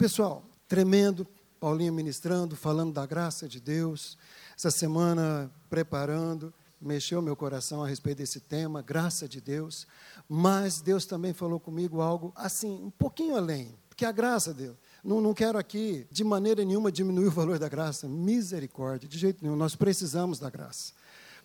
Pessoal, tremendo, Paulinho ministrando, falando da graça de Deus, essa semana preparando, mexeu meu coração a respeito desse tema, graça de Deus, mas Deus também falou comigo algo assim, um pouquinho além, porque a graça dele. Não, não quero aqui, de maneira nenhuma, diminuir o valor da graça, misericórdia, de jeito nenhum, nós precisamos da graça.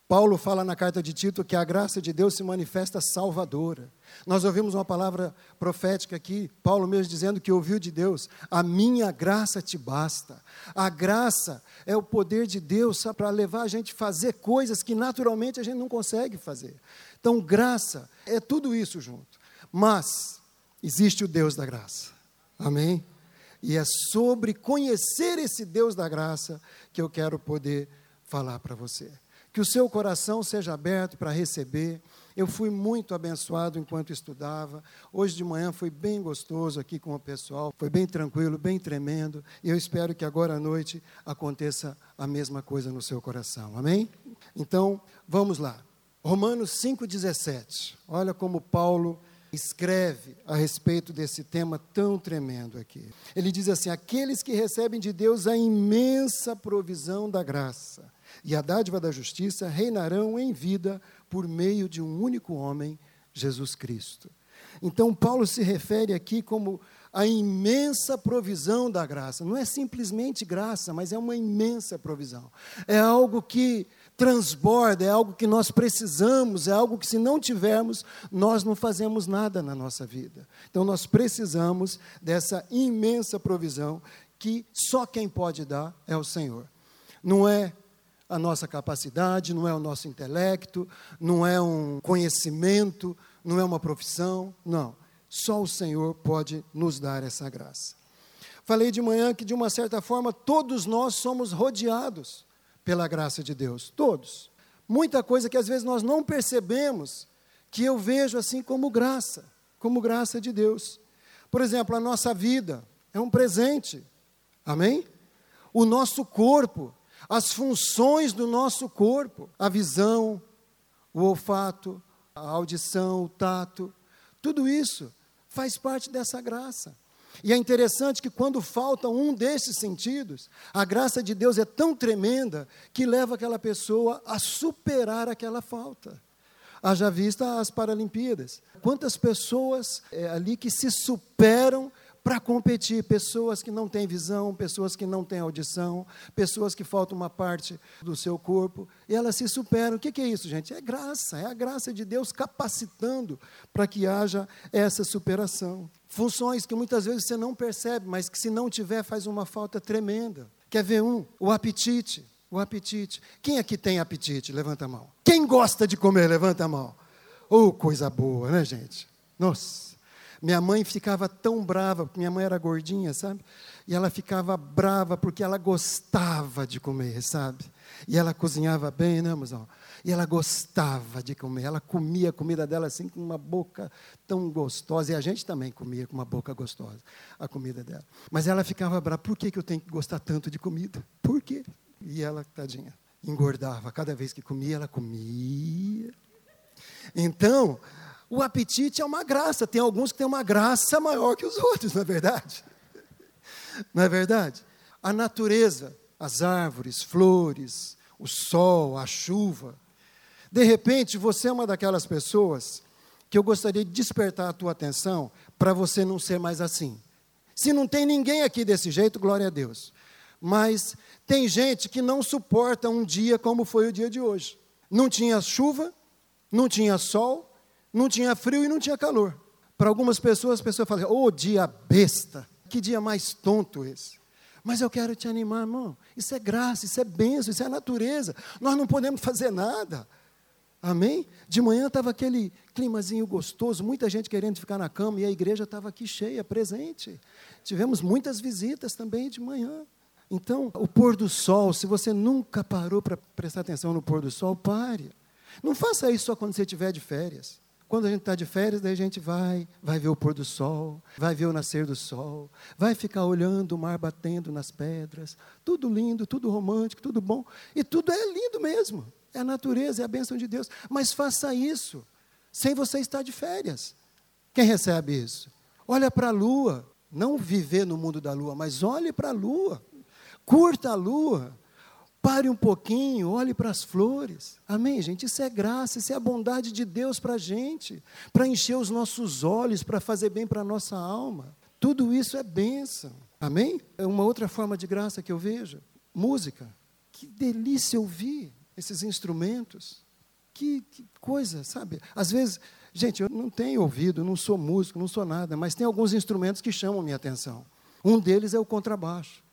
Paulo fala na carta de Tito que a graça de Deus se manifesta salvadora. Nós ouvimos uma palavra profética aqui, Paulo mesmo dizendo que ouviu de Deus: a minha graça te basta. A graça é o poder de Deus para levar a gente a fazer coisas que naturalmente a gente não consegue fazer. Então, graça é tudo isso junto. Mas existe o Deus da graça. Amém? E é sobre conhecer esse Deus da graça que eu quero poder falar para você que o seu coração seja aberto para receber. Eu fui muito abençoado enquanto estudava. Hoje de manhã foi bem gostoso aqui com o pessoal, foi bem tranquilo, bem tremendo. E eu espero que agora à noite aconteça a mesma coisa no seu coração. Amém? Então, vamos lá. Romanos 5,17. Olha como Paulo escreve a respeito desse tema tão tremendo aqui. Ele diz assim: Aqueles que recebem de Deus a imensa provisão da graça e a dádiva da justiça reinarão em vida por meio de um único homem, Jesus Cristo. Então, Paulo se refere aqui como a imensa provisão da graça. Não é simplesmente graça, mas é uma imensa provisão. É algo que transborda, é algo que nós precisamos, é algo que, se não tivermos, nós não fazemos nada na nossa vida. Então, nós precisamos dessa imensa provisão que só quem pode dar é o Senhor. Não é a nossa capacidade, não é o nosso intelecto, não é um conhecimento, não é uma profissão, não. Só o Senhor pode nos dar essa graça. Falei de manhã que, de uma certa forma, todos nós somos rodeados pela graça de Deus, todos. Muita coisa que às vezes nós não percebemos, que eu vejo assim como graça, como graça de Deus. Por exemplo, a nossa vida é um presente, amém? O nosso corpo as funções do nosso corpo, a visão, o olfato, a audição, o tato, tudo isso faz parte dessa graça. E é interessante que quando falta um desses sentidos, a graça de Deus é tão tremenda que leva aquela pessoa a superar aquela falta. Haja vista as Paralimpíadas. Quantas pessoas é, ali que se superam para competir. Pessoas que não têm visão, pessoas que não têm audição, pessoas que faltam uma parte do seu corpo, e elas se superam. O que é isso, gente? É graça, é a graça de Deus capacitando para que haja essa superação. Funções que muitas vezes você não percebe, mas que se não tiver faz uma falta tremenda. Quer ver um? O apetite. O apetite. Quem aqui tem apetite? Levanta a mão. Quem gosta de comer? Levanta a mão. Oh, coisa boa, né, gente? Nossa. Minha mãe ficava tão brava, porque minha mãe era gordinha, sabe? E ela ficava brava porque ela gostava de comer, sabe? E ela cozinhava bem, né, mozão? E ela gostava de comer. Ela comia a comida dela assim com uma boca tão gostosa. E a gente também comia com uma boca gostosa a comida dela. Mas ela ficava brava. Por que, que eu tenho que gostar tanto de comida? Por quê? E ela, tadinha, engordava. Cada vez que comia, ela comia. Então, o apetite é uma graça. Tem alguns que têm uma graça maior que os outros, não é verdade? Não é verdade? A natureza, as árvores, flores, o sol, a chuva. De repente, você é uma daquelas pessoas que eu gostaria de despertar a tua atenção para você não ser mais assim. Se não tem ninguém aqui desse jeito, glória a Deus. Mas tem gente que não suporta um dia como foi o dia de hoje. Não tinha chuva, não tinha sol, não tinha frio e não tinha calor. Para algumas pessoas, as pessoas falam, ô oh, dia besta, que dia mais tonto esse. Mas eu quero te animar, irmão. Isso é graça, isso é benção, isso é natureza. Nós não podemos fazer nada. Amém? De manhã estava aquele climazinho gostoso, muita gente querendo ficar na cama e a igreja estava aqui cheia, presente. Tivemos muitas visitas também de manhã. Então, o pôr do sol, se você nunca parou para prestar atenção no pôr do sol, pare. Não faça isso só quando você estiver de férias. Quando a gente está de férias, daí a gente vai, vai ver o pôr do sol, vai ver o nascer do sol, vai ficar olhando o mar batendo nas pedras, tudo lindo, tudo romântico, tudo bom, e tudo é lindo mesmo. É a natureza, é a bênção de Deus. Mas faça isso sem você estar de férias. Quem recebe isso? Olha para a lua, Não viver no mundo da lua, mas olhe para a lua. Curta a lua. Pare um pouquinho, olhe para as flores. Amém, gente? Isso é graça, isso é a bondade de Deus para a gente, para encher os nossos olhos, para fazer bem para a nossa alma. Tudo isso é bênção. Amém? É uma outra forma de graça que eu vejo. Música. Que delícia ouvir esses instrumentos. Que, que coisa, sabe? Às vezes, gente, eu não tenho ouvido, não sou músico, não sou nada, mas tem alguns instrumentos que chamam minha atenção. Um deles é o contrabaixo.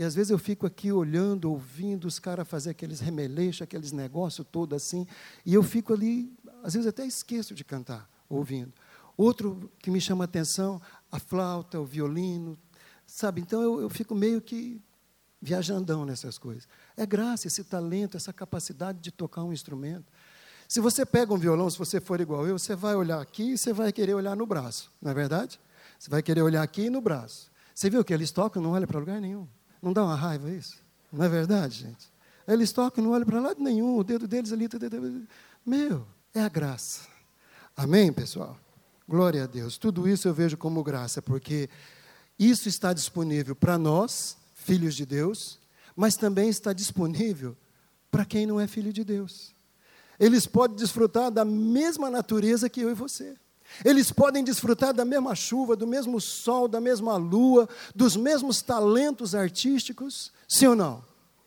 E às vezes eu fico aqui olhando, ouvindo os caras fazer aqueles remeleixos, aqueles negócios todo assim, e eu fico ali, às vezes até esqueço de cantar, ouvindo. Outro que me chama a atenção, a flauta, o violino, sabe? Então eu, eu fico meio que viajandão nessas coisas. É graça, esse talento, essa capacidade de tocar um instrumento. Se você pega um violão, se você for igual eu, você vai olhar aqui e você vai querer olhar no braço, não é verdade? Você vai querer olhar aqui e no braço. Você viu que eles tocam, não olha para lugar nenhum. Não dá uma raiva isso? Não é verdade, gente? Eles tocam, não olham para lado nenhum, o dedo deles ali. Meu, é a graça. Amém, pessoal? Glória a Deus. Tudo isso eu vejo como graça, porque isso está disponível para nós, filhos de Deus, mas também está disponível para quem não é filho de Deus eles podem desfrutar da mesma natureza que eu e você. Eles podem desfrutar da mesma chuva, do mesmo sol, da mesma lua, dos mesmos talentos artísticos, sim ou não?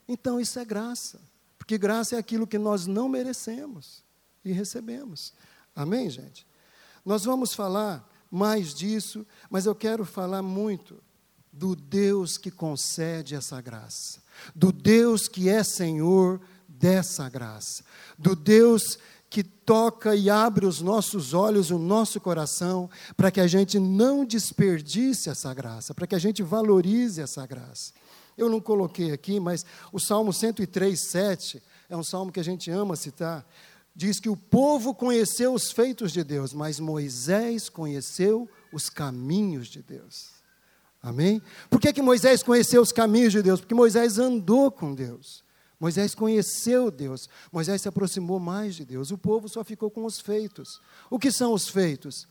Então isso é graça, porque graça é aquilo que nós não merecemos e recebemos. Amém, gente? Nós vamos falar mais disso, mas eu quero falar muito do Deus que concede essa graça, do Deus que é Senhor dessa graça, do Deus que toca e abre os nossos olhos, o nosso coração, para que a gente não desperdice essa graça, para que a gente valorize essa graça. Eu não coloquei aqui, mas o Salmo 103, 7, é um salmo que a gente ama citar, diz que o povo conheceu os feitos de Deus, mas Moisés conheceu os caminhos de Deus. Amém? Por que, que Moisés conheceu os caminhos de Deus? Porque Moisés andou com Deus. Moisés conheceu Deus, Moisés se aproximou mais de Deus. O povo só ficou com os feitos. O que são os feitos?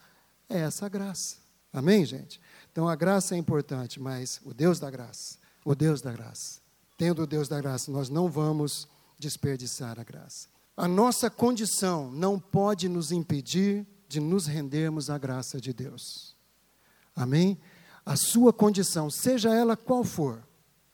É essa graça. Amém, gente? Então a graça é importante, mas o Deus da graça, o Deus da graça, tendo o Deus da graça, nós não vamos desperdiçar a graça. A nossa condição não pode nos impedir de nos rendermos à graça de Deus. Amém? A sua condição, seja ela qual for,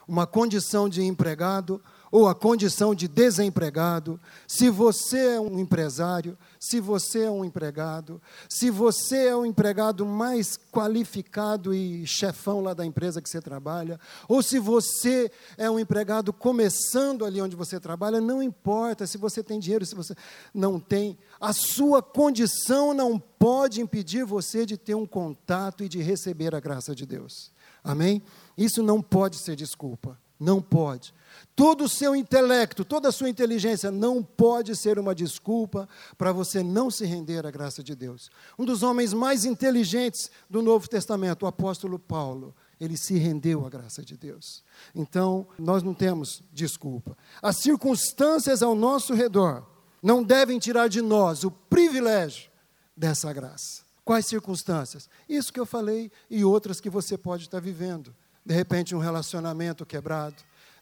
uma condição de empregado, ou a condição de desempregado, se você é um empresário, se você é um empregado, se você é o um empregado mais qualificado e chefão lá da empresa que você trabalha, ou se você é um empregado começando ali onde você trabalha, não importa se você tem dinheiro, se você não tem, a sua condição não pode impedir você de ter um contato e de receber a graça de Deus. Amém? Isso não pode ser desculpa. Não pode. Todo o seu intelecto, toda a sua inteligência não pode ser uma desculpa para você não se render à graça de Deus. Um dos homens mais inteligentes do Novo Testamento, o apóstolo Paulo, ele se rendeu à graça de Deus. Então, nós não temos desculpa. As circunstâncias ao nosso redor não devem tirar de nós o privilégio dessa graça. Quais circunstâncias? Isso que eu falei e outras que você pode estar vivendo. De repente, um relacionamento quebrado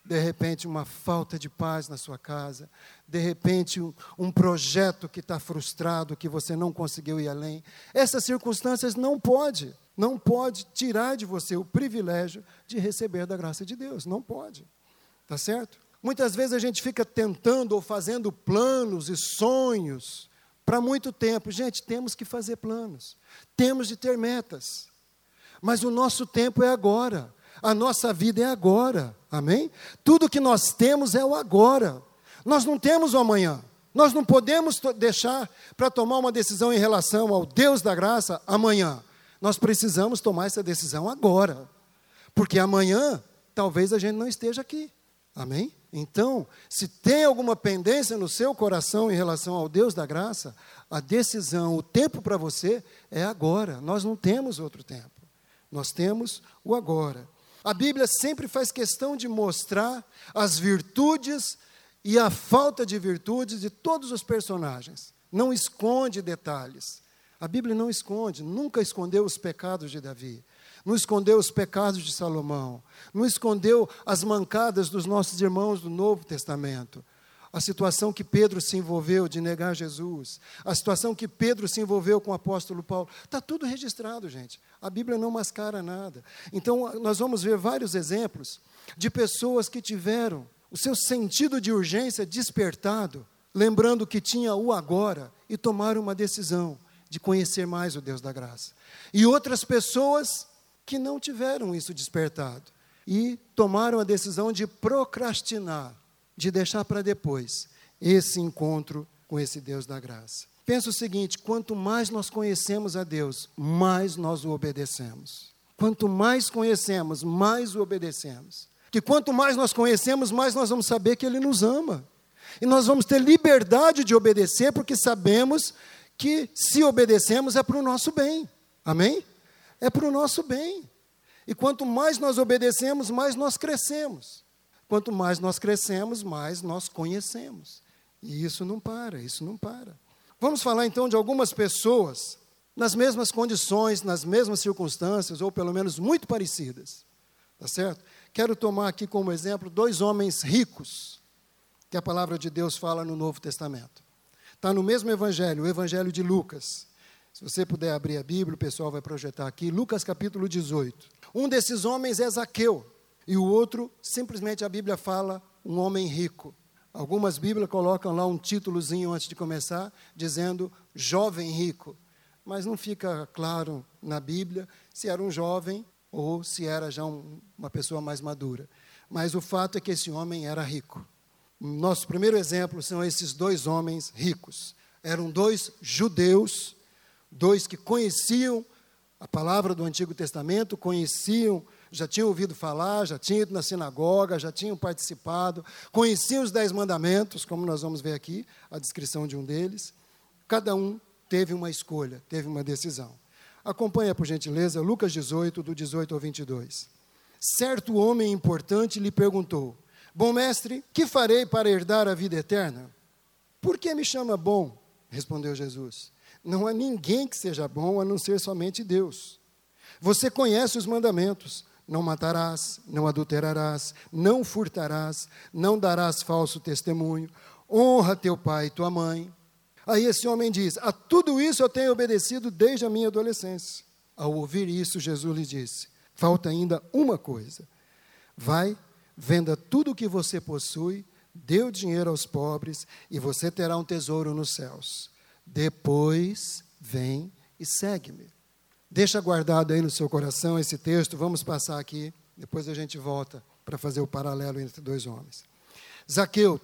de repente uma falta de paz na sua casa, de repente um, um projeto que está frustrado, que você não conseguiu ir além. Essas circunstâncias não pode, não pode tirar de você o privilégio de receber da graça de Deus, não pode. Tá certo? Muitas vezes a gente fica tentando ou fazendo planos e sonhos para muito tempo. Gente, temos que fazer planos. Temos de ter metas. Mas o nosso tempo é agora. A nossa vida é agora, amém? Tudo que nós temos é o agora. Nós não temos o amanhã. Nós não podemos deixar para tomar uma decisão em relação ao Deus da graça amanhã. Nós precisamos tomar essa decisão agora. Porque amanhã, talvez a gente não esteja aqui. Amém? Então, se tem alguma pendência no seu coração em relação ao Deus da graça, a decisão, o tempo para você é agora. Nós não temos outro tempo. Nós temos o agora. A Bíblia sempre faz questão de mostrar as virtudes e a falta de virtudes de todos os personagens. Não esconde detalhes. A Bíblia não esconde, nunca escondeu os pecados de Davi. não escondeu os pecados de Salomão, não escondeu as mancadas dos nossos irmãos do Novo Testamento. A situação que Pedro se envolveu de negar Jesus, a situação que Pedro se envolveu com o apóstolo Paulo, está tudo registrado, gente. A Bíblia não mascara nada. Então, nós vamos ver vários exemplos de pessoas que tiveram o seu sentido de urgência despertado, lembrando que tinha o agora e tomaram uma decisão de conhecer mais o Deus da graça. E outras pessoas que não tiveram isso despertado e tomaram a decisão de procrastinar, de deixar para depois esse encontro com esse Deus da graça. Pensa o seguinte: quanto mais nós conhecemos a Deus, mais nós o obedecemos. Quanto mais conhecemos, mais o obedecemos. Que quanto mais nós conhecemos, mais nós vamos saber que Ele nos ama. E nós vamos ter liberdade de obedecer, porque sabemos que se obedecemos é para o nosso bem. Amém? É para o nosso bem. E quanto mais nós obedecemos, mais nós crescemos. Quanto mais nós crescemos, mais nós conhecemos. E isso não para, isso não para. Vamos falar então de algumas pessoas nas mesmas condições, nas mesmas circunstâncias, ou pelo menos muito parecidas. Tá certo? Quero tomar aqui como exemplo dois homens ricos que a palavra de Deus fala no Novo Testamento. Está no mesmo evangelho, o evangelho de Lucas. Se você puder abrir a Bíblia, o pessoal vai projetar aqui. Lucas capítulo 18. Um desses homens é Zaqueu, e o outro, simplesmente a Bíblia fala, um homem rico. Algumas Bíblias colocam lá um títulozinho antes de começar, dizendo jovem rico. Mas não fica claro na Bíblia se era um jovem ou se era já um, uma pessoa mais madura. Mas o fato é que esse homem era rico. Nosso primeiro exemplo são esses dois homens ricos. Eram dois judeus, dois que conheciam a palavra do Antigo Testamento, conheciam, já tinham ouvido falar, já tinham ido na sinagoga, já tinham participado, conheciam os Dez Mandamentos, como nós vamos ver aqui, a descrição de um deles. Cada um teve uma escolha, teve uma decisão. Acompanha, por gentileza, Lucas 18, do 18 ao 22. Certo homem importante lhe perguntou: Bom mestre, que farei para herdar a vida eterna? Por que me chama bom? Respondeu Jesus. Não há ninguém que seja bom a não ser somente Deus. Você conhece os mandamentos: não matarás, não adulterarás, não furtarás, não darás falso testemunho, honra teu pai e tua mãe. Aí esse homem diz: A tudo isso eu tenho obedecido desde a minha adolescência. Ao ouvir isso, Jesus lhe disse: Falta ainda uma coisa. Vai, venda tudo o que você possui, dê o dinheiro aos pobres e você terá um tesouro nos céus. Depois, vem e segue-me. Deixa guardado aí no seu coração esse texto, vamos passar aqui, depois a gente volta para fazer o paralelo entre dois homens. Zaqueu,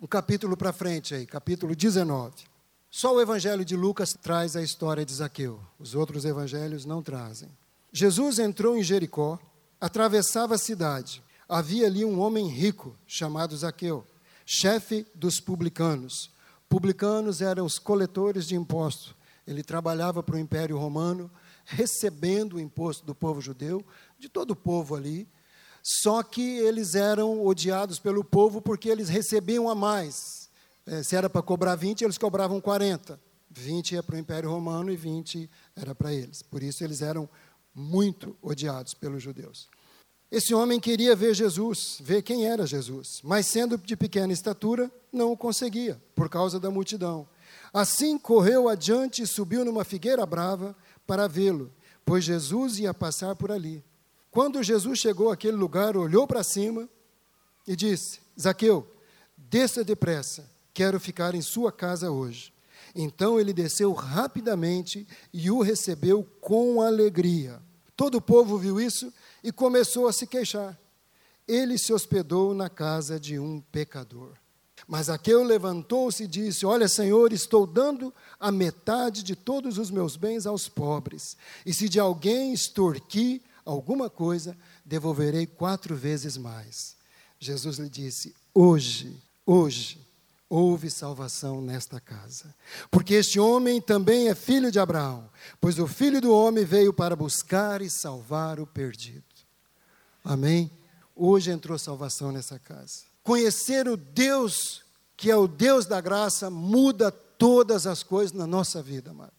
um capítulo para frente aí, capítulo 19. Só o evangelho de Lucas traz a história de Zaqueu, os outros evangelhos não trazem. Jesus entrou em Jericó, atravessava a cidade. Havia ali um homem rico chamado Zaqueu, chefe dos publicanos. Publicanos eram os coletores de impostos. Ele trabalhava para o Império Romano, recebendo o imposto do povo judeu, de todo o povo ali, só que eles eram odiados pelo povo porque eles recebiam a mais. É, se era para cobrar 20, eles cobravam 40. 20 ia para o Império Romano e 20 era para eles. Por isso eles eram muito odiados pelos judeus. Esse homem queria ver Jesus, ver quem era Jesus, mas sendo de pequena estatura, não o conseguia, por causa da multidão. Assim correu adiante e subiu numa figueira brava para vê-lo, pois Jesus ia passar por ali. Quando Jesus chegou àquele lugar, olhou para cima e disse: Zaqueu, desça depressa, quero ficar em sua casa hoje. Então ele desceu rapidamente e o recebeu com alegria. Todo o povo viu isso e começou a se queixar. Ele se hospedou na casa de um pecador. Mas Zaqueu levantou-se e disse: Olha, Senhor, estou dando a metade de todos os meus bens aos pobres. E se de alguém extorquir alguma coisa, devolverei quatro vezes mais. Jesus lhe disse: Hoje, hoje, houve salvação nesta casa. Porque este homem também é filho de Abraão, pois o filho do homem veio para buscar e salvar o perdido. Amém? Hoje entrou salvação nessa casa. Conhecer o Deus, que é o Deus da graça, muda todas as coisas na nossa vida, amado.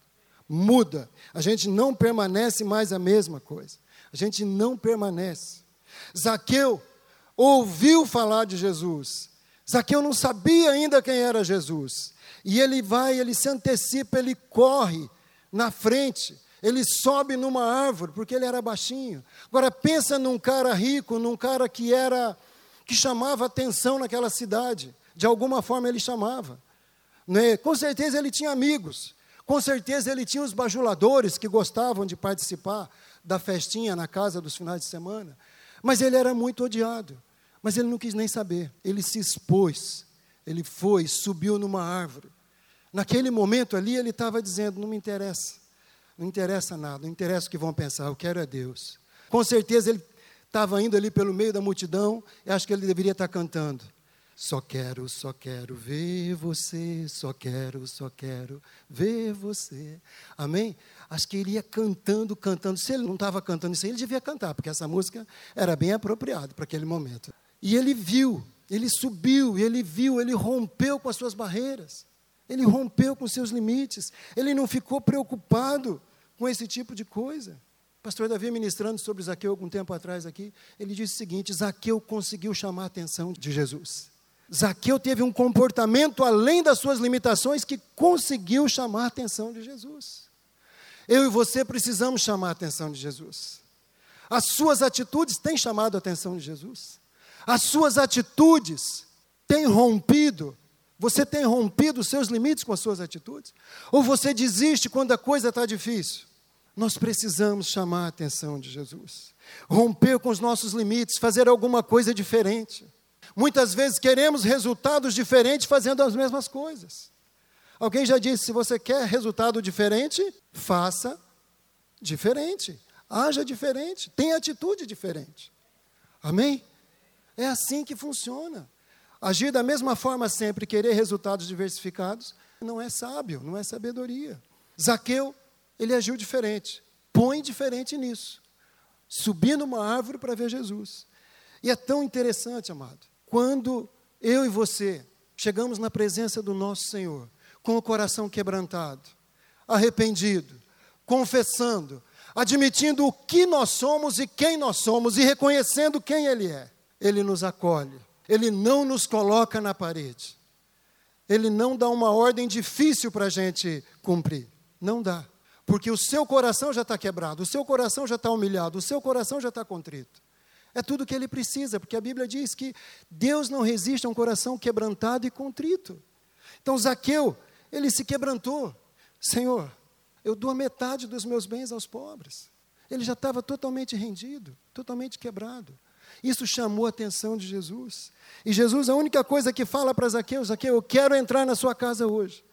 Muda. A gente não permanece mais a mesma coisa. A gente não permanece. Zaqueu ouviu falar de Jesus. Zaqueu não sabia ainda quem era Jesus. E ele vai, ele se antecipa, ele corre na frente, ele sobe numa árvore, porque ele era baixinho. Agora pensa num cara rico, num cara que era que chamava atenção naquela cidade. De alguma forma ele chamava. Né? Com certeza ele tinha amigos. Com certeza ele tinha os bajuladores que gostavam de participar da festinha na casa dos finais de semana. Mas ele era muito odiado. Mas ele não quis nem saber. Ele se expôs. Ele foi, subiu numa árvore. Naquele momento ali ele estava dizendo: não me interessa. Não interessa nada, não interessa o que vão pensar, eu quero é Deus. Com certeza ele estava indo ali pelo meio da multidão, e acho que ele deveria estar cantando. Só quero, só quero ver você, só quero, só quero ver você. Amém? Acho que ele ia cantando, cantando. Se ele não estava cantando isso ele devia cantar, porque essa música era bem apropriada para aquele momento. E ele viu, ele subiu, ele viu, ele rompeu com as suas barreiras. Ele rompeu com seus limites. Ele não ficou preocupado com esse tipo de coisa. Pastor Davi, ministrando sobre Zaqueu algum tempo atrás aqui, ele disse o seguinte: Zaqueu conseguiu chamar a atenção de Jesus. Zaqueu teve um comportamento além das suas limitações que conseguiu chamar a atenção de Jesus. Eu e você precisamos chamar a atenção de Jesus. As suas atitudes têm chamado a atenção de Jesus. As suas atitudes têm rompido. Você tem rompido os seus limites com as suas atitudes? Ou você desiste quando a coisa está difícil? Nós precisamos chamar a atenção de Jesus. Romper com os nossos limites, fazer alguma coisa diferente. Muitas vezes queremos resultados diferentes fazendo as mesmas coisas. Alguém já disse: se você quer resultado diferente, faça diferente. Haja diferente, tenha atitude diferente. Amém? É assim que funciona. Agir da mesma forma sempre, querer resultados diversificados, não é sábio, não é sabedoria. Zaqueu ele agiu diferente. Põe diferente nisso. Subir numa árvore para ver Jesus. E é tão interessante, amado, quando eu e você chegamos na presença do nosso Senhor, com o coração quebrantado, arrependido, confessando, admitindo o que nós somos e quem nós somos e reconhecendo quem Ele é. Ele nos acolhe, Ele não nos coloca na parede, Ele não dá uma ordem difícil para a gente cumprir. Não dá porque o seu coração já está quebrado, o seu coração já está humilhado, o seu coração já está contrito. É tudo o que ele precisa, porque a Bíblia diz que Deus não resiste a um coração quebrantado e contrito. Então Zaqueu, ele se quebrantou. Senhor, eu dou a metade dos meus bens aos pobres. Ele já estava totalmente rendido, totalmente quebrado. Isso chamou a atenção de Jesus. E Jesus, a única coisa que fala para Zaqueu, Zaqueu, eu quero entrar na sua casa hoje.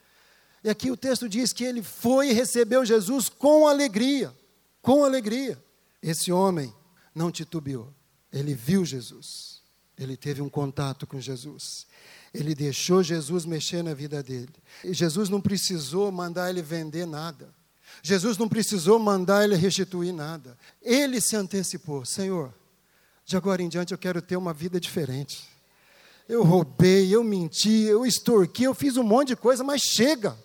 E aqui o texto diz que ele foi e recebeu Jesus com alegria. Com alegria. Esse homem não titubeou. Ele viu Jesus. Ele teve um contato com Jesus. Ele deixou Jesus mexer na vida dele. E Jesus não precisou mandar ele vender nada. Jesus não precisou mandar ele restituir nada. Ele se antecipou: Senhor, de agora em diante eu quero ter uma vida diferente. Eu roubei, eu menti, eu extorqui, eu fiz um monte de coisa, mas chega.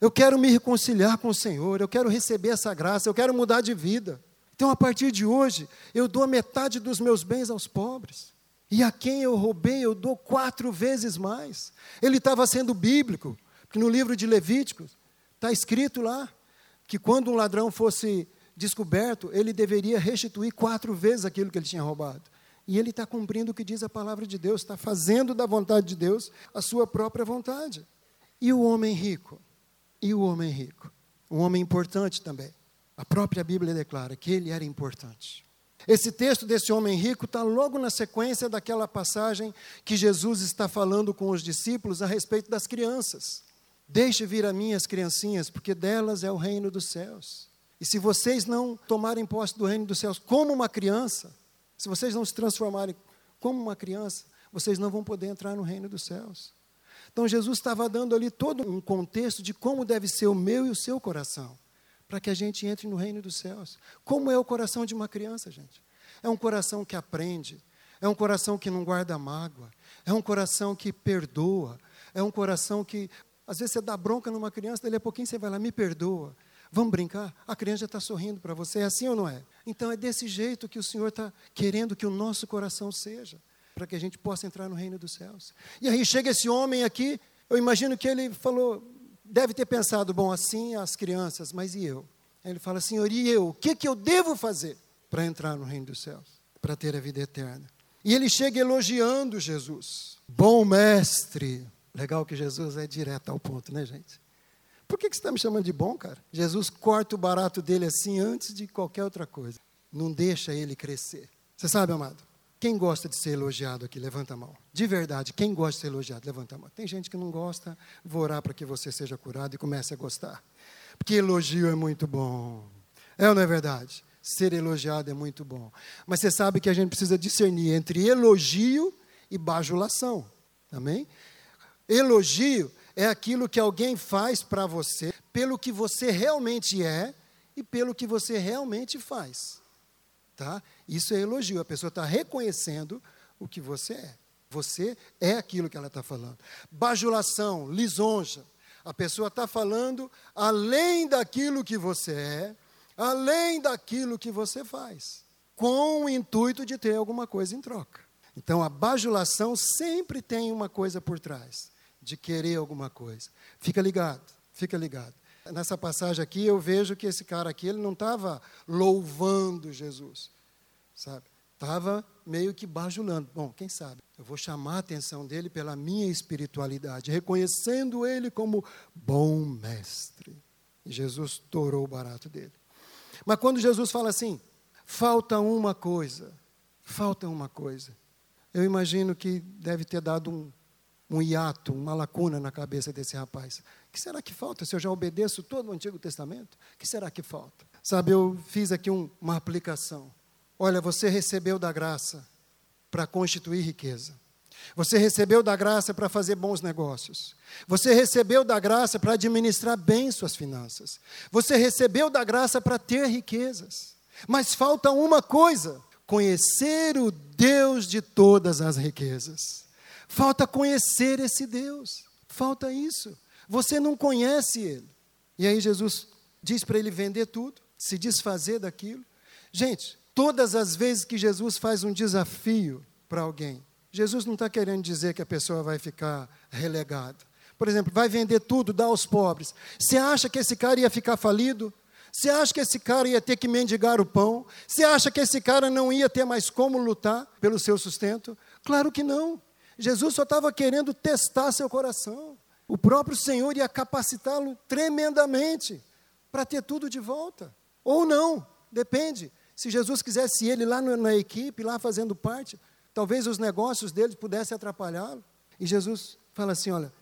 Eu quero me reconciliar com o Senhor, eu quero receber essa graça, eu quero mudar de vida. Então, a partir de hoje, eu dou metade dos meus bens aos pobres. E a quem eu roubei, eu dou quatro vezes mais. Ele estava sendo bíblico, porque no livro de Levíticos está escrito lá que quando um ladrão fosse descoberto, ele deveria restituir quatro vezes aquilo que ele tinha roubado. E ele está cumprindo o que diz a palavra de Deus, está fazendo da vontade de Deus a sua própria vontade. E o homem rico? E o homem rico. Um homem importante também. A própria Bíblia declara que ele era importante. Esse texto desse homem rico está logo na sequência daquela passagem que Jesus está falando com os discípulos a respeito das crianças. Deixe vir a mim as criancinhas, porque delas é o reino dos céus. E se vocês não tomarem posse do reino dos céus como uma criança, se vocês não se transformarem como uma criança, vocês não vão poder entrar no reino dos céus. Então Jesus estava dando ali todo um contexto de como deve ser o meu e o seu coração, para que a gente entre no reino dos céus. Como é o coração de uma criança, gente? É um coração que aprende, é um coração que não guarda mágoa, é um coração que perdoa, é um coração que, às vezes, você dá bronca numa criança, dali a pouquinho você vai lá, me perdoa. Vamos brincar? A criança já está sorrindo para você, é assim ou não é? Então é desse jeito que o Senhor está querendo que o nosso coração seja, para que a gente possa entrar no reino dos céus. E aí chega esse homem aqui, eu imagino que ele falou, deve ter pensado, bom, assim as crianças, mas e eu? Aí ele fala, Senhor, e eu? O que, que eu devo fazer para entrar no reino dos céus? Para ter a vida eterna. E ele chega elogiando Jesus. Bom mestre. Legal que Jesus é direto ao ponto, né, gente? Por que, que você está me chamando de bom, cara? Jesus corta o barato dele assim antes de qualquer outra coisa. Não deixa ele crescer. Você sabe, amado? Quem gosta de ser elogiado aqui, levanta a mão. De verdade, quem gosta de ser elogiado, levanta a mão. Tem gente que não gosta, vou orar para que você seja curado e comece a gostar. Porque elogio é muito bom. É ou não é verdade? Ser elogiado é muito bom. Mas você sabe que a gente precisa discernir entre elogio e bajulação. Amém? Elogio é aquilo que alguém faz para você pelo que você realmente é e pelo que você realmente faz. Tá? Isso é elogio, a pessoa está reconhecendo o que você é. Você é aquilo que ela está falando. Bajulação, lisonja. A pessoa está falando além daquilo que você é, além daquilo que você faz, com o intuito de ter alguma coisa em troca. Então a bajulação sempre tem uma coisa por trás de querer alguma coisa. Fica ligado, fica ligado. Nessa passagem aqui eu vejo que esse cara aqui ele não estava louvando Jesus, sabe? Estava meio que bajulando. Bom, quem sabe? Eu vou chamar a atenção dele pela minha espiritualidade, reconhecendo ele como bom mestre. E Jesus torou o barato dele. Mas quando Jesus fala assim, falta uma coisa, falta uma coisa, eu imagino que deve ter dado um, um hiato, uma lacuna na cabeça desse rapaz. O que será que falta? Se eu já obedeço todo o Antigo Testamento, o que será que falta? Sabe, eu fiz aqui um, uma aplicação. Olha, você recebeu da graça para constituir riqueza. Você recebeu da graça para fazer bons negócios. Você recebeu da graça para administrar bem suas finanças. Você recebeu da graça para ter riquezas. Mas falta uma coisa: conhecer o Deus de todas as riquezas. Falta conhecer esse Deus. Falta isso. Você não conhece Ele. E aí Jesus diz para ele vender tudo, se desfazer daquilo. Gente, todas as vezes que Jesus faz um desafio para alguém, Jesus não está querendo dizer que a pessoa vai ficar relegada. Por exemplo, vai vender tudo, dá aos pobres. Você acha que esse cara ia ficar falido? Você acha que esse cara ia ter que mendigar o pão? Você acha que esse cara não ia ter mais como lutar pelo seu sustento? Claro que não. Jesus só estava querendo testar seu coração. O próprio Senhor ia capacitá-lo tremendamente para ter tudo de volta. Ou não, depende. Se Jesus quisesse ele lá na equipe, lá fazendo parte, talvez os negócios dele pudessem atrapalhá-lo. E Jesus fala assim: olha,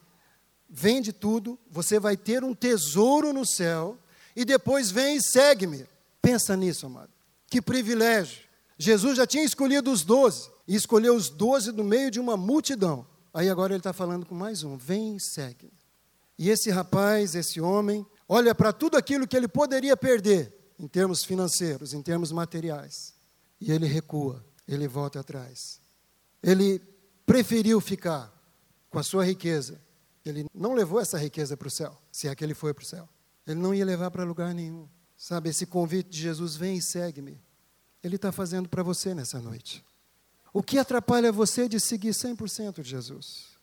vende tudo, você vai ter um tesouro no céu, e depois vem e segue-me. Pensa nisso, amado. Que privilégio. Jesus já tinha escolhido os doze e escolheu os doze no meio de uma multidão. Aí agora ele está falando com mais um: vem e segue. E esse rapaz, esse homem, olha para tudo aquilo que ele poderia perder, em termos financeiros, em termos materiais, e ele recua, ele volta atrás. Ele preferiu ficar com a sua riqueza. Ele não levou essa riqueza para o céu, se é que ele foi para o céu. Ele não ia levar para lugar nenhum. Sabe, esse convite de Jesus, vem e segue-me. Ele está fazendo para você nessa noite. O que atrapalha você de seguir 100% de Jesus?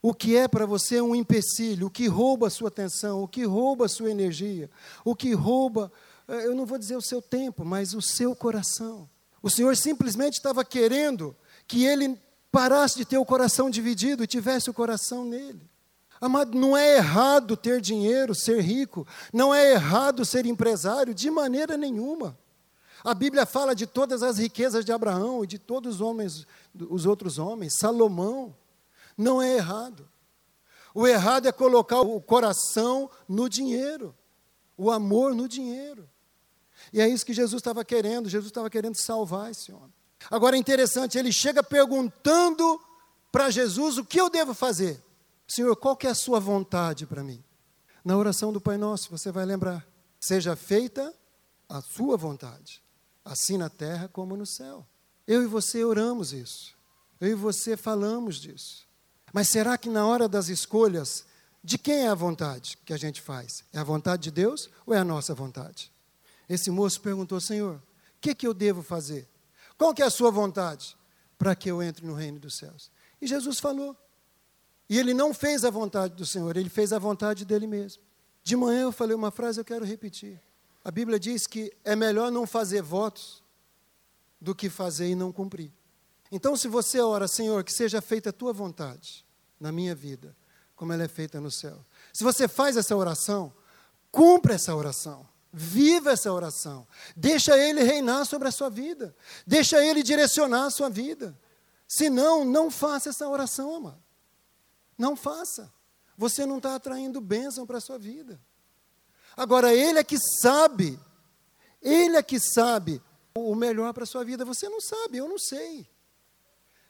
O que é para você um empecilho? O que rouba a sua atenção? O que rouba a sua energia? O que rouba, eu não vou dizer o seu tempo, mas o seu coração? O Senhor simplesmente estava querendo que ele parasse de ter o coração dividido e tivesse o coração nele. Amado, não é errado ter dinheiro, ser rico, não é errado ser empresário, de maneira nenhuma. A Bíblia fala de todas as riquezas de Abraão e de todos os homens, os outros homens, Salomão. Não é errado. O errado é colocar o coração no dinheiro, o amor no dinheiro. E é isso que Jesus estava querendo, Jesus estava querendo salvar esse homem. Agora é interessante, ele chega perguntando para Jesus o que eu devo fazer. Senhor, qual que é a sua vontade para mim? Na oração do Pai Nosso, você vai lembrar: seja feita a sua vontade assim na terra como no céu. Eu e você oramos isso. Eu e você falamos disso. Mas será que na hora das escolhas De quem é a vontade que a gente faz? É a vontade de Deus ou é a nossa vontade? Esse moço perguntou, Senhor, o que, que eu devo fazer? Qual que é a sua vontade para que eu entre no reino dos céus? E Jesus falou. E ele não fez a vontade do Senhor, ele fez a vontade dele mesmo. De manhã eu falei uma frase, eu quero repetir. A Bíblia diz que é melhor não fazer votos do que fazer e não cumprir. Então, se você ora, Senhor, que seja feita a tua vontade na minha vida, como ela é feita no céu. Se você faz essa oração, cumpra essa oração. Viva essa oração. Deixa Ele reinar sobre a sua vida. Deixa Ele direcionar a sua vida. Se não, não faça essa oração, amado. Não faça. Você não está atraindo bênção para a sua vida. Agora, Ele é que sabe. Ele é que sabe o melhor para a sua vida. Você não sabe, eu não sei.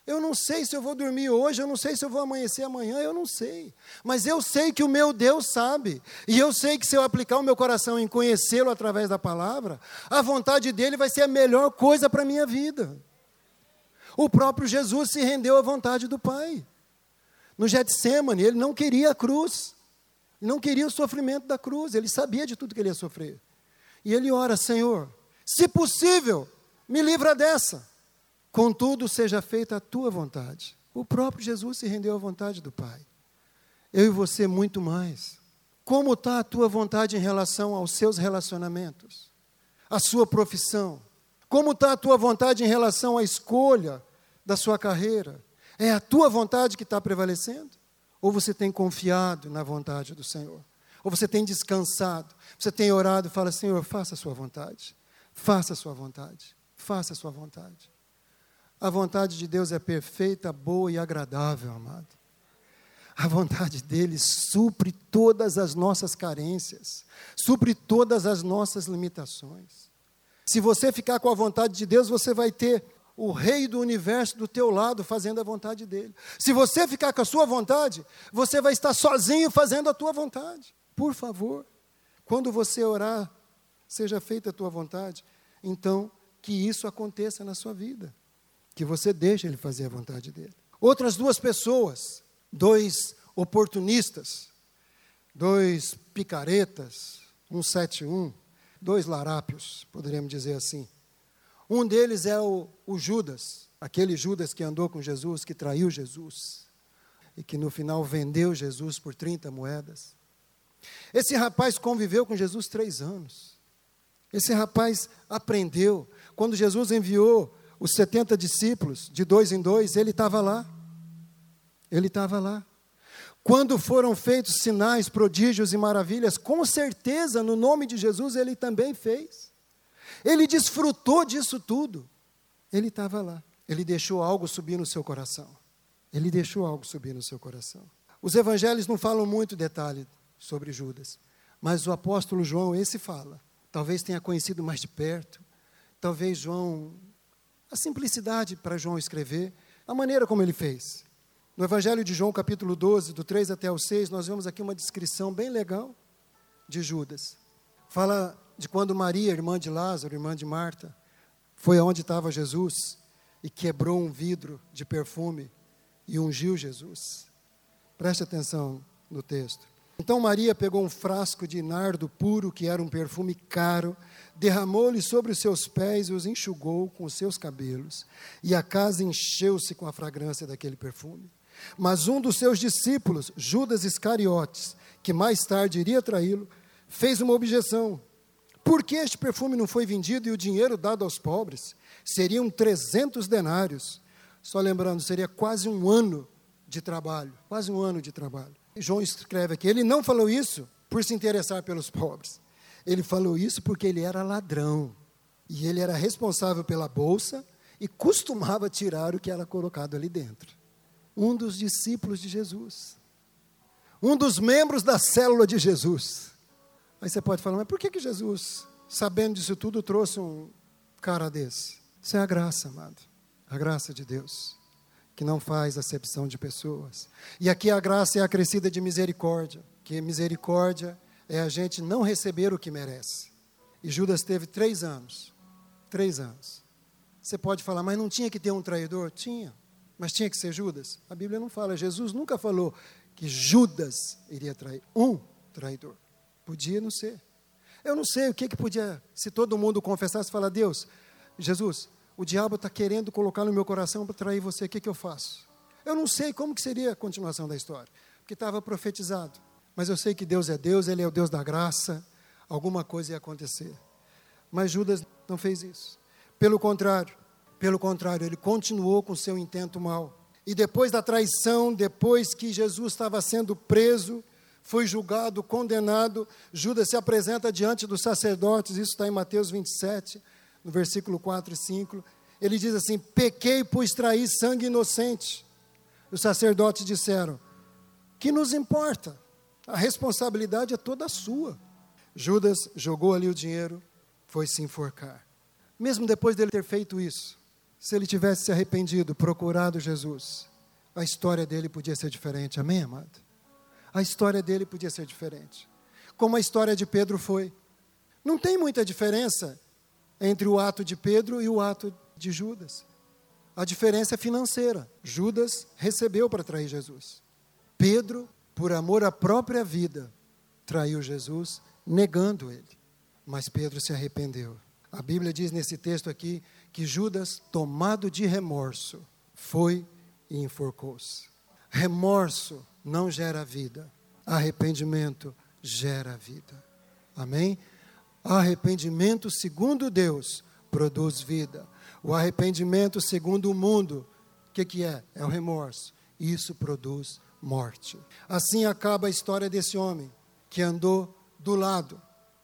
Eu não sei se eu vou dormir hoje, eu não sei se eu vou amanhecer amanhã, eu não sei. Mas eu sei que o meu Deus sabe. E eu sei que se eu aplicar o meu coração em conhecê-lo através da palavra, a vontade dele vai ser a melhor coisa para a minha vida. O próprio Jesus se rendeu à vontade do Pai. No Getsemane, ele não queria a cruz. Não queria o sofrimento da cruz, ele sabia de tudo que ele ia sofrer. E ele ora, Senhor, se possível, me livra dessa. Contudo, seja feita a tua vontade. O próprio Jesus se rendeu à vontade do Pai. Eu e você, muito mais. Como está a tua vontade em relação aos seus relacionamentos? A sua profissão? Como está a tua vontade em relação à escolha da sua carreira? É a tua vontade que está prevalecendo? Ou você tem confiado na vontade do Senhor? Ou você tem descansado? Você tem orado e fala: Senhor, faça a sua vontade. Faça a sua vontade. Faça a sua vontade. A vontade de Deus é perfeita, boa e agradável, amado. A vontade dele supre todas as nossas carências, supre todas as nossas limitações. Se você ficar com a vontade de Deus, você vai ter o rei do universo do teu lado fazendo a vontade dele. Se você ficar com a sua vontade, você vai estar sozinho fazendo a tua vontade. Por favor, quando você orar, seja feita a tua vontade, então que isso aconteça na sua vida que você deixe ele fazer a vontade dele. Outras duas pessoas, dois oportunistas, dois picaretas, um sete um, dois larápios, poderíamos dizer assim. Um deles é o, o Judas, aquele Judas que andou com Jesus, que traiu Jesus e que no final vendeu Jesus por 30 moedas. Esse rapaz conviveu com Jesus três anos. Esse rapaz aprendeu. Quando Jesus enviou os 70 discípulos, de dois em dois, ele estava lá. Ele estava lá. Quando foram feitos sinais, prodígios e maravilhas, com certeza, no nome de Jesus, ele também fez. Ele desfrutou disso tudo. Ele estava lá. Ele deixou algo subir no seu coração. Ele deixou algo subir no seu coração. Os evangelhos não falam muito detalhe sobre Judas, mas o apóstolo João, esse fala. Talvez tenha conhecido mais de perto. Talvez João a simplicidade para João escrever, a maneira como ele fez. No Evangelho de João, capítulo 12, do 3 até o 6, nós vemos aqui uma descrição bem legal de Judas. Fala de quando Maria, irmã de Lázaro, irmã de Marta, foi aonde estava Jesus e quebrou um vidro de perfume e ungiu Jesus. Preste atenção no texto. Então Maria pegou um frasco de nardo puro, que era um perfume caro, derramou-lhe sobre os seus pés e os enxugou com os seus cabelos. E a casa encheu-se com a fragrância daquele perfume. Mas um dos seus discípulos, Judas Iscariotes, que mais tarde iria traí-lo, fez uma objeção. Por que este perfume não foi vendido e o dinheiro dado aos pobres? Seriam 300 denários. Só lembrando, seria quase um ano de trabalho, quase um ano de trabalho. João escreve aqui, ele não falou isso por se interessar pelos pobres. Ele falou isso porque ele era ladrão. E ele era responsável pela bolsa e costumava tirar o que era colocado ali dentro. Um dos discípulos de Jesus. Um dos membros da célula de Jesus. Aí você pode falar, mas por que, que Jesus, sabendo disso tudo, trouxe um cara desse? Isso é a graça, amado. A graça de Deus, que não faz acepção de pessoas. E aqui a graça é acrescida de misericórdia, que misericórdia é a gente não receber o que merece. E Judas teve três anos. Três anos. Você pode falar, mas não tinha que ter um traidor? Tinha. Mas tinha que ser Judas? A Bíblia não fala. Jesus nunca falou que Judas iria trair. Um traidor. Podia não ser. Eu não sei o que, que podia, se todo mundo confessasse e falar, Deus, Jesus, o diabo está querendo colocar no meu coração para trair você, o que, que eu faço? Eu não sei como que seria a continuação da história, porque estava profetizado. Mas eu sei que Deus é Deus, Ele é o Deus da graça, alguma coisa ia acontecer. Mas Judas não fez isso. Pelo contrário, pelo contrário, ele continuou com seu intento mal. E depois da traição, depois que Jesus estava sendo preso, foi julgado, condenado, Judas se apresenta diante dos sacerdotes, isso está em Mateus 27, no versículo 4 e 5. Ele diz assim: Pequei, pois traí sangue inocente. Os sacerdotes disseram: Que nos importa? A responsabilidade é toda sua. Judas jogou ali o dinheiro, foi se enforcar. Mesmo depois dele ter feito isso, se ele tivesse se arrependido, procurado Jesus, a história dele podia ser diferente. Amém, amado? A história dele podia ser diferente. Como a história de Pedro foi. Não tem muita diferença entre o ato de Pedro e o ato de Judas. A diferença é financeira. Judas recebeu para trair Jesus. Pedro por amor à própria vida, traiu Jesus, negando ele. Mas Pedro se arrependeu. A Bíblia diz nesse texto aqui que Judas, tomado de remorso, foi e enforcou-se. Remorso não gera vida, arrependimento gera vida. Amém? Arrependimento segundo Deus produz vida. O arrependimento segundo o mundo, o que, que é? É o remorso. Isso produz morte. Assim acaba a história desse homem que andou do lado,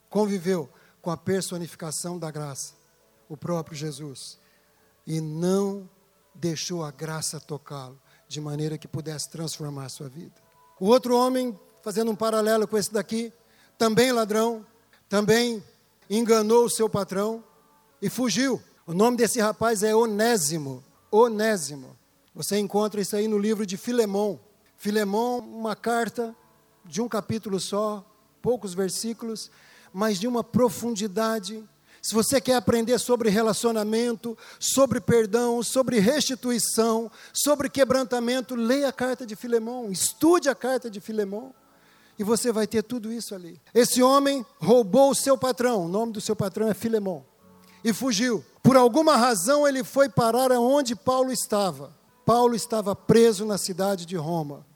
conviveu com a personificação da graça, o próprio Jesus, e não deixou a graça tocá-lo de maneira que pudesse transformar a sua vida. O outro homem, fazendo um paralelo com esse daqui, também ladrão, também enganou o seu patrão e fugiu. O nome desse rapaz é Onésimo. Onésimo. Você encontra isso aí no livro de Filemão. Filemão, uma carta de um capítulo só, poucos versículos, mas de uma profundidade. Se você quer aprender sobre relacionamento, sobre perdão, sobre restituição, sobre quebrantamento, leia a carta de Filemão, estude a carta de Filemão, e você vai ter tudo isso ali. Esse homem roubou o seu patrão, o nome do seu patrão é Filemão, e fugiu. Por alguma razão ele foi parar aonde Paulo estava. Paulo estava preso na cidade de Roma.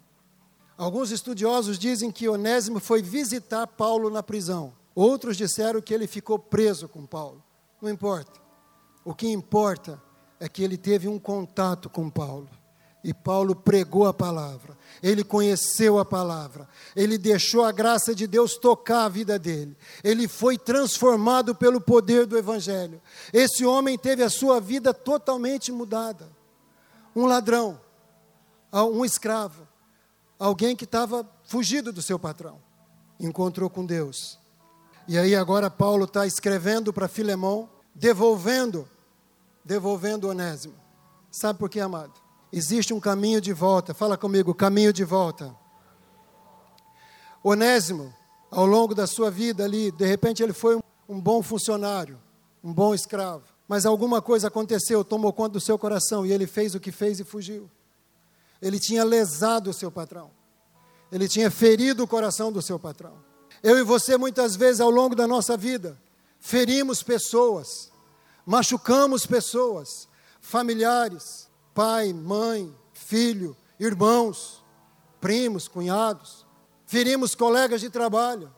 Alguns estudiosos dizem que Onésimo foi visitar Paulo na prisão. Outros disseram que ele ficou preso com Paulo. Não importa. O que importa é que ele teve um contato com Paulo. E Paulo pregou a palavra, ele conheceu a palavra, ele deixou a graça de Deus tocar a vida dele, ele foi transformado pelo poder do Evangelho. Esse homem teve a sua vida totalmente mudada. Um ladrão, um escravo, alguém que estava fugido do seu patrão, encontrou com Deus. E aí agora Paulo está escrevendo para Filemão, devolvendo, devolvendo Onésimo. Sabe por quê, amado? Existe um caminho de volta. Fala comigo, caminho de volta. Onésimo, ao longo da sua vida ali, de repente ele foi um bom funcionário, um bom escravo. Mas alguma coisa aconteceu, tomou conta do seu coração e ele fez o que fez e fugiu. Ele tinha lesado o seu patrão. Ele tinha ferido o coração do seu patrão. Eu e você, muitas vezes, ao longo da nossa vida, ferimos pessoas, machucamos pessoas, familiares, pai, mãe, filho, irmãos, primos, cunhados. Ferimos colegas de trabalho,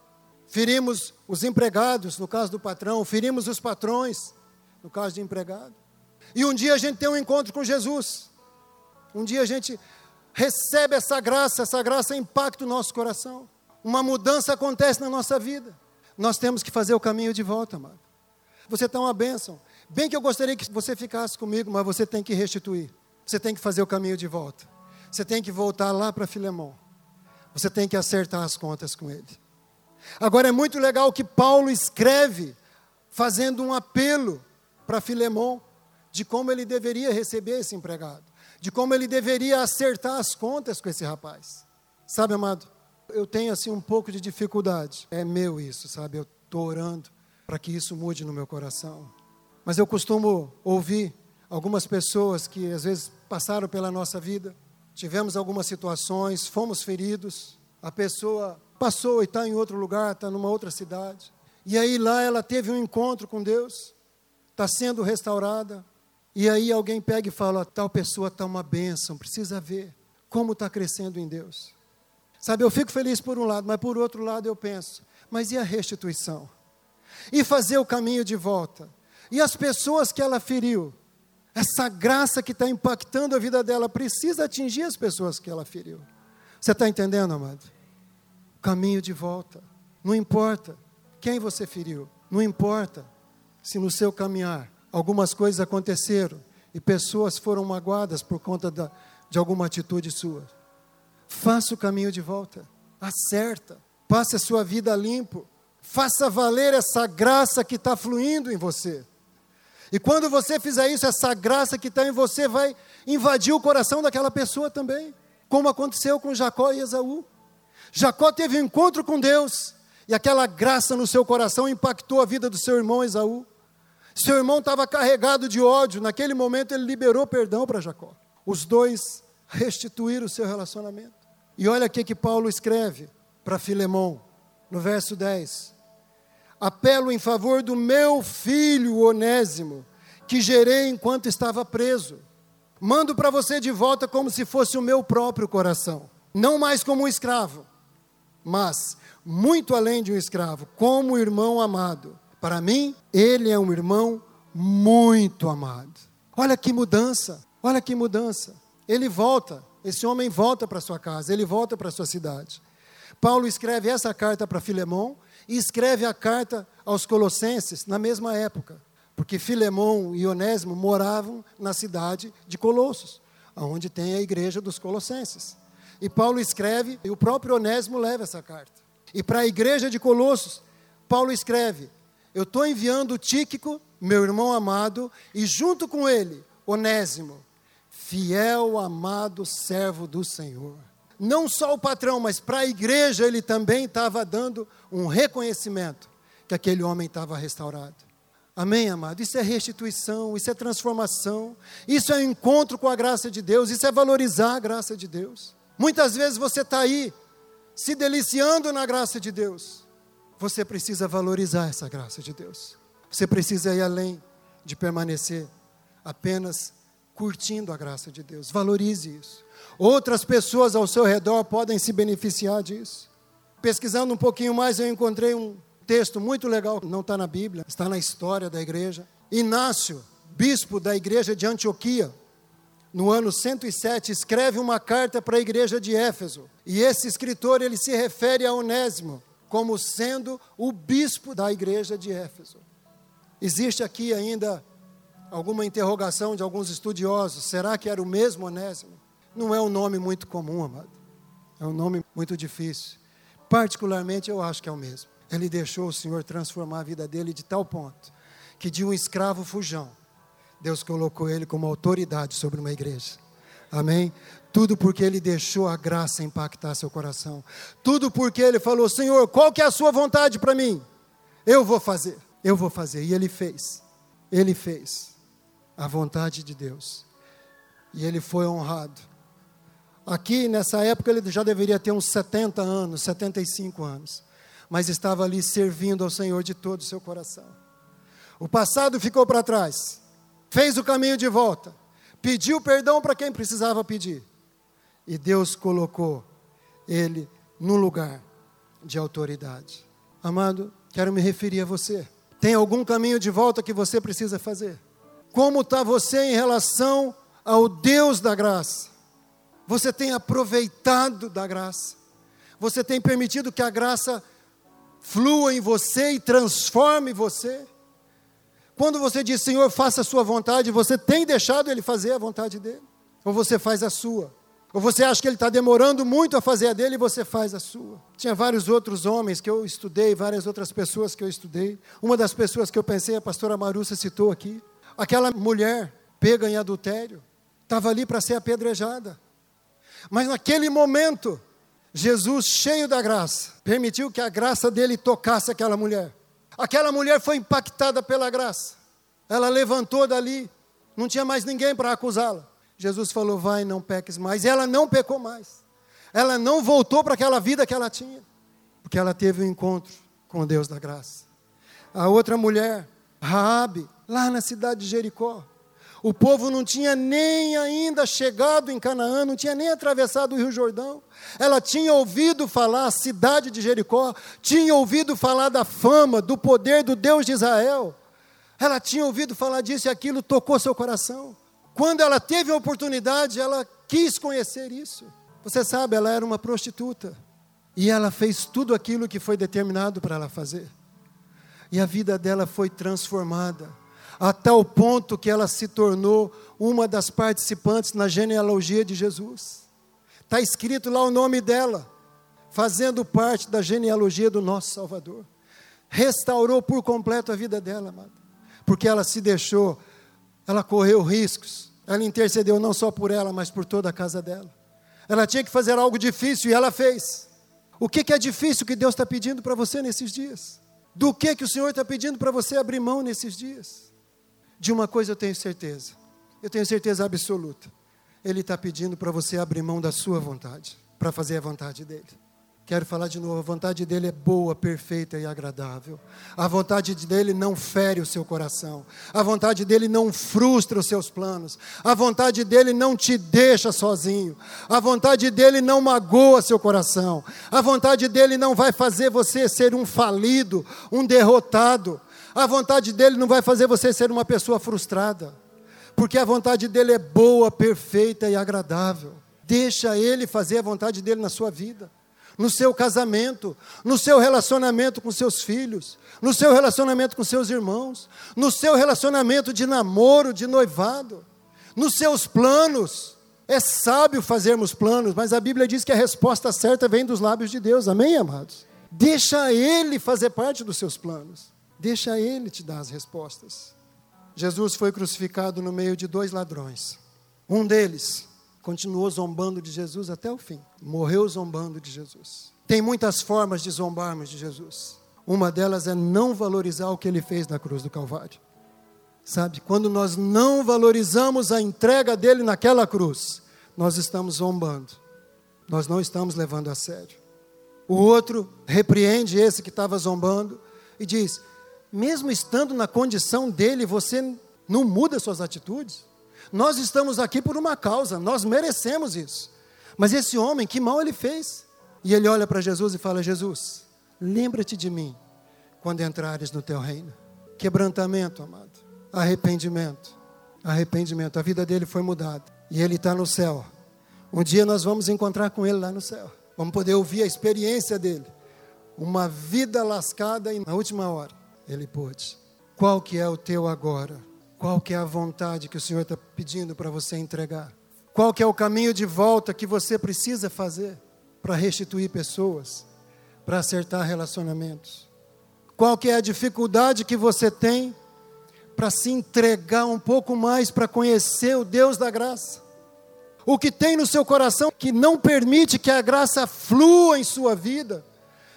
ferimos os empregados, no caso do patrão, ferimos os patrões, no caso de empregado. E um dia a gente tem um encontro com Jesus. Um dia a gente recebe essa graça, essa graça impacta o nosso coração. Uma mudança acontece na nossa vida. Nós temos que fazer o caminho de volta, amado. Você está uma bênção. Bem que eu gostaria que você ficasse comigo, mas você tem que restituir. Você tem que fazer o caminho de volta. Você tem que voltar lá para Filemão. Você tem que acertar as contas com ele. Agora é muito legal que Paulo escreve fazendo um apelo para Filemão de como ele deveria receber esse empregado de como ele deveria acertar as contas com esse rapaz. Sabe, amado, eu tenho assim um pouco de dificuldade. É meu isso, sabe? Eu estou orando para que isso mude no meu coração. Mas eu costumo ouvir algumas pessoas que às vezes passaram pela nossa vida, tivemos algumas situações, fomos feridos, a pessoa passou e está em outro lugar, está numa outra cidade. E aí lá ela teve um encontro com Deus, está sendo restaurada. E aí alguém pega e fala: tal pessoa está uma bênção, precisa ver como está crescendo em Deus. Sabe, eu fico feliz por um lado, mas por outro lado eu penso: mas e a restituição? E fazer o caminho de volta? E as pessoas que ela feriu? Essa graça que está impactando a vida dela precisa atingir as pessoas que ela feriu. Você está entendendo, amado? Caminho de volta. Não importa quem você feriu, não importa se no seu caminhar algumas coisas aconteceram e pessoas foram magoadas por conta da, de alguma atitude sua. Faça o caminho de volta, acerta, passe a sua vida limpo, faça valer essa graça que está fluindo em você. E quando você fizer isso, essa graça que está em você vai invadir o coração daquela pessoa também, como aconteceu com Jacó e Esaú. Jacó teve um encontro com Deus, e aquela graça no seu coração impactou a vida do seu irmão Esaú. Seu irmão estava carregado de ódio, naquele momento ele liberou perdão para Jacó. Os dois restituíram o seu relacionamento. E olha o que Paulo escreve para Filemão, no verso 10 apelo em favor do meu filho Onésimo, que gerei enquanto estava preso. Mando para você de volta como se fosse o meu próprio coração, não mais como um escravo, mas muito além de um escravo, como irmão amado. Para mim, ele é um irmão muito amado. Olha que mudança, olha que mudança. Ele volta, esse homem volta para sua casa, ele volta para sua cidade. Paulo escreve essa carta para Filemão e escreve a carta aos Colossenses na mesma época, porque Filemão e Onésimo moravam na cidade de Colossos, onde tem a igreja dos Colossenses. E Paulo escreve, e o próprio Onésimo leva essa carta. E para a igreja de Colossos, Paulo escreve: Eu estou enviando Tíquico, meu irmão amado, e junto com ele, Onésimo, fiel, amado servo do Senhor não só o patrão, mas para a igreja ele também estava dando um reconhecimento que aquele homem estava restaurado. Amém, amado? Isso é restituição, isso é transformação, isso é encontro com a graça de Deus, isso é valorizar a graça de Deus. Muitas vezes você está aí, se deliciando na graça de Deus, você precisa valorizar essa graça de Deus. Você precisa ir além de permanecer apenas curtindo a graça de Deus. Valorize isso. Outras pessoas ao seu redor podem se beneficiar disso. Pesquisando um pouquinho mais, eu encontrei um texto muito legal, não está na Bíblia, está na história da igreja. Inácio, bispo da igreja de Antioquia, no ano 107, escreve uma carta para a igreja de Éfeso. E esse escritor, ele se refere a Onésimo como sendo o bispo da igreja de Éfeso. Existe aqui ainda alguma interrogação de alguns estudiosos: será que era o mesmo Onésimo? Não é um nome muito comum, amado. É um nome muito difícil. Particularmente, eu acho que é o mesmo. Ele deixou o Senhor transformar a vida dele de tal ponto que de um escravo fujão, Deus colocou ele como autoridade sobre uma igreja. Amém? Tudo porque ele deixou a graça impactar seu coração. Tudo porque ele falou: Senhor, qual que é a sua vontade para mim? Eu vou fazer. Eu vou fazer. E ele fez. Ele fez a vontade de Deus. E ele foi honrado. Aqui, nessa época, ele já deveria ter uns 70 anos, 75 anos. Mas estava ali servindo ao Senhor de todo o seu coração. O passado ficou para trás. Fez o caminho de volta. Pediu perdão para quem precisava pedir. E Deus colocou ele no lugar de autoridade. Amado, quero me referir a você. Tem algum caminho de volta que você precisa fazer? Como está você em relação ao Deus da graça? Você tem aproveitado da graça? Você tem permitido que a graça flua em você e transforme você? Quando você diz, Senhor, faça a sua vontade, você tem deixado Ele fazer a vontade dele? Ou você faz a sua? Ou você acha que ele está demorando muito a fazer a dele e você faz a sua? Tinha vários outros homens que eu estudei, várias outras pessoas que eu estudei. Uma das pessoas que eu pensei, a pastora Marussa citou aqui. Aquela mulher pega em adultério, estava ali para ser apedrejada. Mas naquele momento, Jesus, cheio da graça, permitiu que a graça dele tocasse aquela mulher. Aquela mulher foi impactada pela graça. Ela levantou dali, não tinha mais ninguém para acusá-la. Jesus falou: vai, não peques mais. E ela não pecou mais. Ela não voltou para aquela vida que ela tinha, porque ela teve um encontro com Deus da graça. A outra mulher, Raabe, lá na cidade de Jericó, o povo não tinha nem ainda chegado em Canaã, não tinha nem atravessado o Rio Jordão. Ela tinha ouvido falar, a cidade de Jericó, tinha ouvido falar da fama, do poder do Deus de Israel. Ela tinha ouvido falar disso e aquilo tocou seu coração. Quando ela teve a oportunidade, ela quis conhecer isso. Você sabe, ela era uma prostituta. E ela fez tudo aquilo que foi determinado para ela fazer. E a vida dela foi transformada a tal ponto que ela se tornou uma das participantes na genealogia de Jesus. Está escrito lá o nome dela, fazendo parte da genealogia do nosso Salvador. Restaurou por completo a vida dela, amado, porque ela se deixou, ela correu riscos, ela intercedeu não só por ela, mas por toda a casa dela. Ela tinha que fazer algo difícil e ela fez. O que, que é difícil que Deus está pedindo para você nesses dias? Do que, que o Senhor está pedindo para você abrir mão nesses dias? De uma coisa eu tenho certeza, eu tenho certeza absoluta. Ele está pedindo para você abrir mão da sua vontade, para fazer a vontade dele. Quero falar de novo, a vontade dele é boa, perfeita e agradável. A vontade dele não fere o seu coração. A vontade dele não frustra os seus planos. A vontade dele não te deixa sozinho. A vontade dele não magoa seu coração. A vontade dele não vai fazer você ser um falido, um derrotado. A vontade dele não vai fazer você ser uma pessoa frustrada, porque a vontade dele é boa, perfeita e agradável. Deixa ele fazer a vontade dele na sua vida, no seu casamento, no seu relacionamento com seus filhos, no seu relacionamento com seus irmãos, no seu relacionamento de namoro, de noivado, nos seus planos. É sábio fazermos planos, mas a Bíblia diz que a resposta certa vem dos lábios de Deus. Amém, amados? Deixa ele fazer parte dos seus planos. Deixa Ele te dar as respostas. Jesus foi crucificado no meio de dois ladrões. Um deles continuou zombando de Jesus até o fim. Morreu zombando de Jesus. Tem muitas formas de zombarmos de Jesus. Uma delas é não valorizar o que ele fez na cruz do Calvário. Sabe, quando nós não valorizamos a entrega dele naquela cruz, nós estamos zombando. Nós não estamos levando a sério. O outro repreende esse que estava zombando e diz: mesmo estando na condição dele, você não muda suas atitudes? Nós estamos aqui por uma causa, nós merecemos isso. Mas esse homem, que mal ele fez? E ele olha para Jesus e fala: Jesus, lembra-te de mim quando entrares no teu reino. Quebrantamento, amado. Arrependimento. Arrependimento. A vida dele foi mudada. E ele está no céu. Um dia nós vamos encontrar com ele lá no céu. Vamos poder ouvir a experiência dele. Uma vida lascada na última hora ele pôde. Qual que é o teu agora? Qual que é a vontade que o Senhor está pedindo para você entregar? Qual que é o caminho de volta que você precisa fazer para restituir pessoas, para acertar relacionamentos? Qual que é a dificuldade que você tem para se entregar um pouco mais para conhecer o Deus da graça? O que tem no seu coração que não permite que a graça flua em sua vida,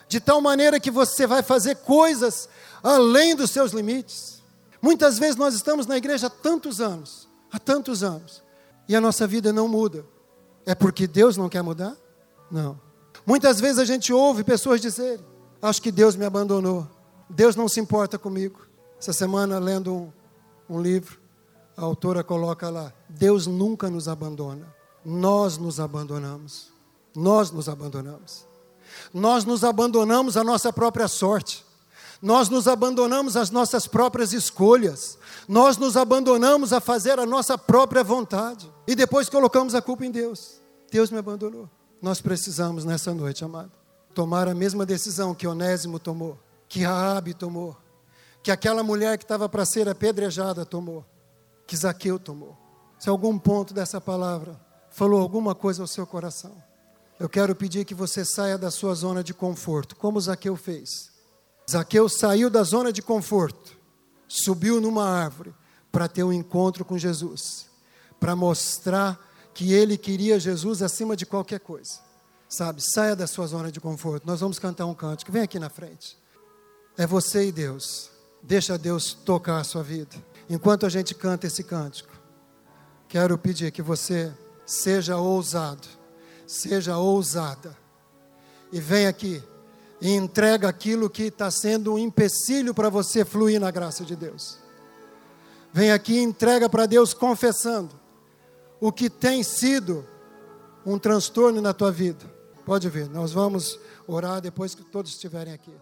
de tal maneira que você vai fazer coisas além dos seus limites. Muitas vezes nós estamos na igreja há tantos anos, há tantos anos, e a nossa vida não muda. É porque Deus não quer mudar? Não. Muitas vezes a gente ouve pessoas dizerem: Acho que Deus me abandonou, Deus não se importa comigo. Essa semana, lendo um, um livro, a autora coloca lá: Deus nunca nos abandona, nós nos abandonamos. Nós nos abandonamos. Nós nos abandonamos à nossa própria sorte nós nos abandonamos às nossas próprias escolhas, nós nos abandonamos a fazer a nossa própria vontade e depois colocamos a culpa em Deus. Deus me abandonou. Nós precisamos nessa noite, amado, tomar a mesma decisão que Onésimo tomou, que Raabe tomou, que aquela mulher que estava para ser apedrejada tomou, que Zaqueu tomou. Se algum ponto dessa palavra falou alguma coisa ao seu coração, eu quero pedir que você saia da sua zona de conforto, como Zaqueu fez Zaqueu saiu da zona de conforto, subiu numa árvore para ter um encontro com Jesus, para mostrar que ele queria Jesus acima de qualquer coisa. Sabe, saia da sua zona de conforto. Nós vamos cantar um cântico. Vem aqui na frente. É você e Deus. Deixa Deus tocar a sua vida. Enquanto a gente canta esse cântico, Quero pedir que você seja ousado, seja ousada, e venha aqui e entrega aquilo que está sendo um empecilho para você fluir na graça de Deus. Vem aqui e entrega para Deus confessando o que tem sido um transtorno na tua vida. Pode ver, nós vamos orar depois que todos estiverem aqui.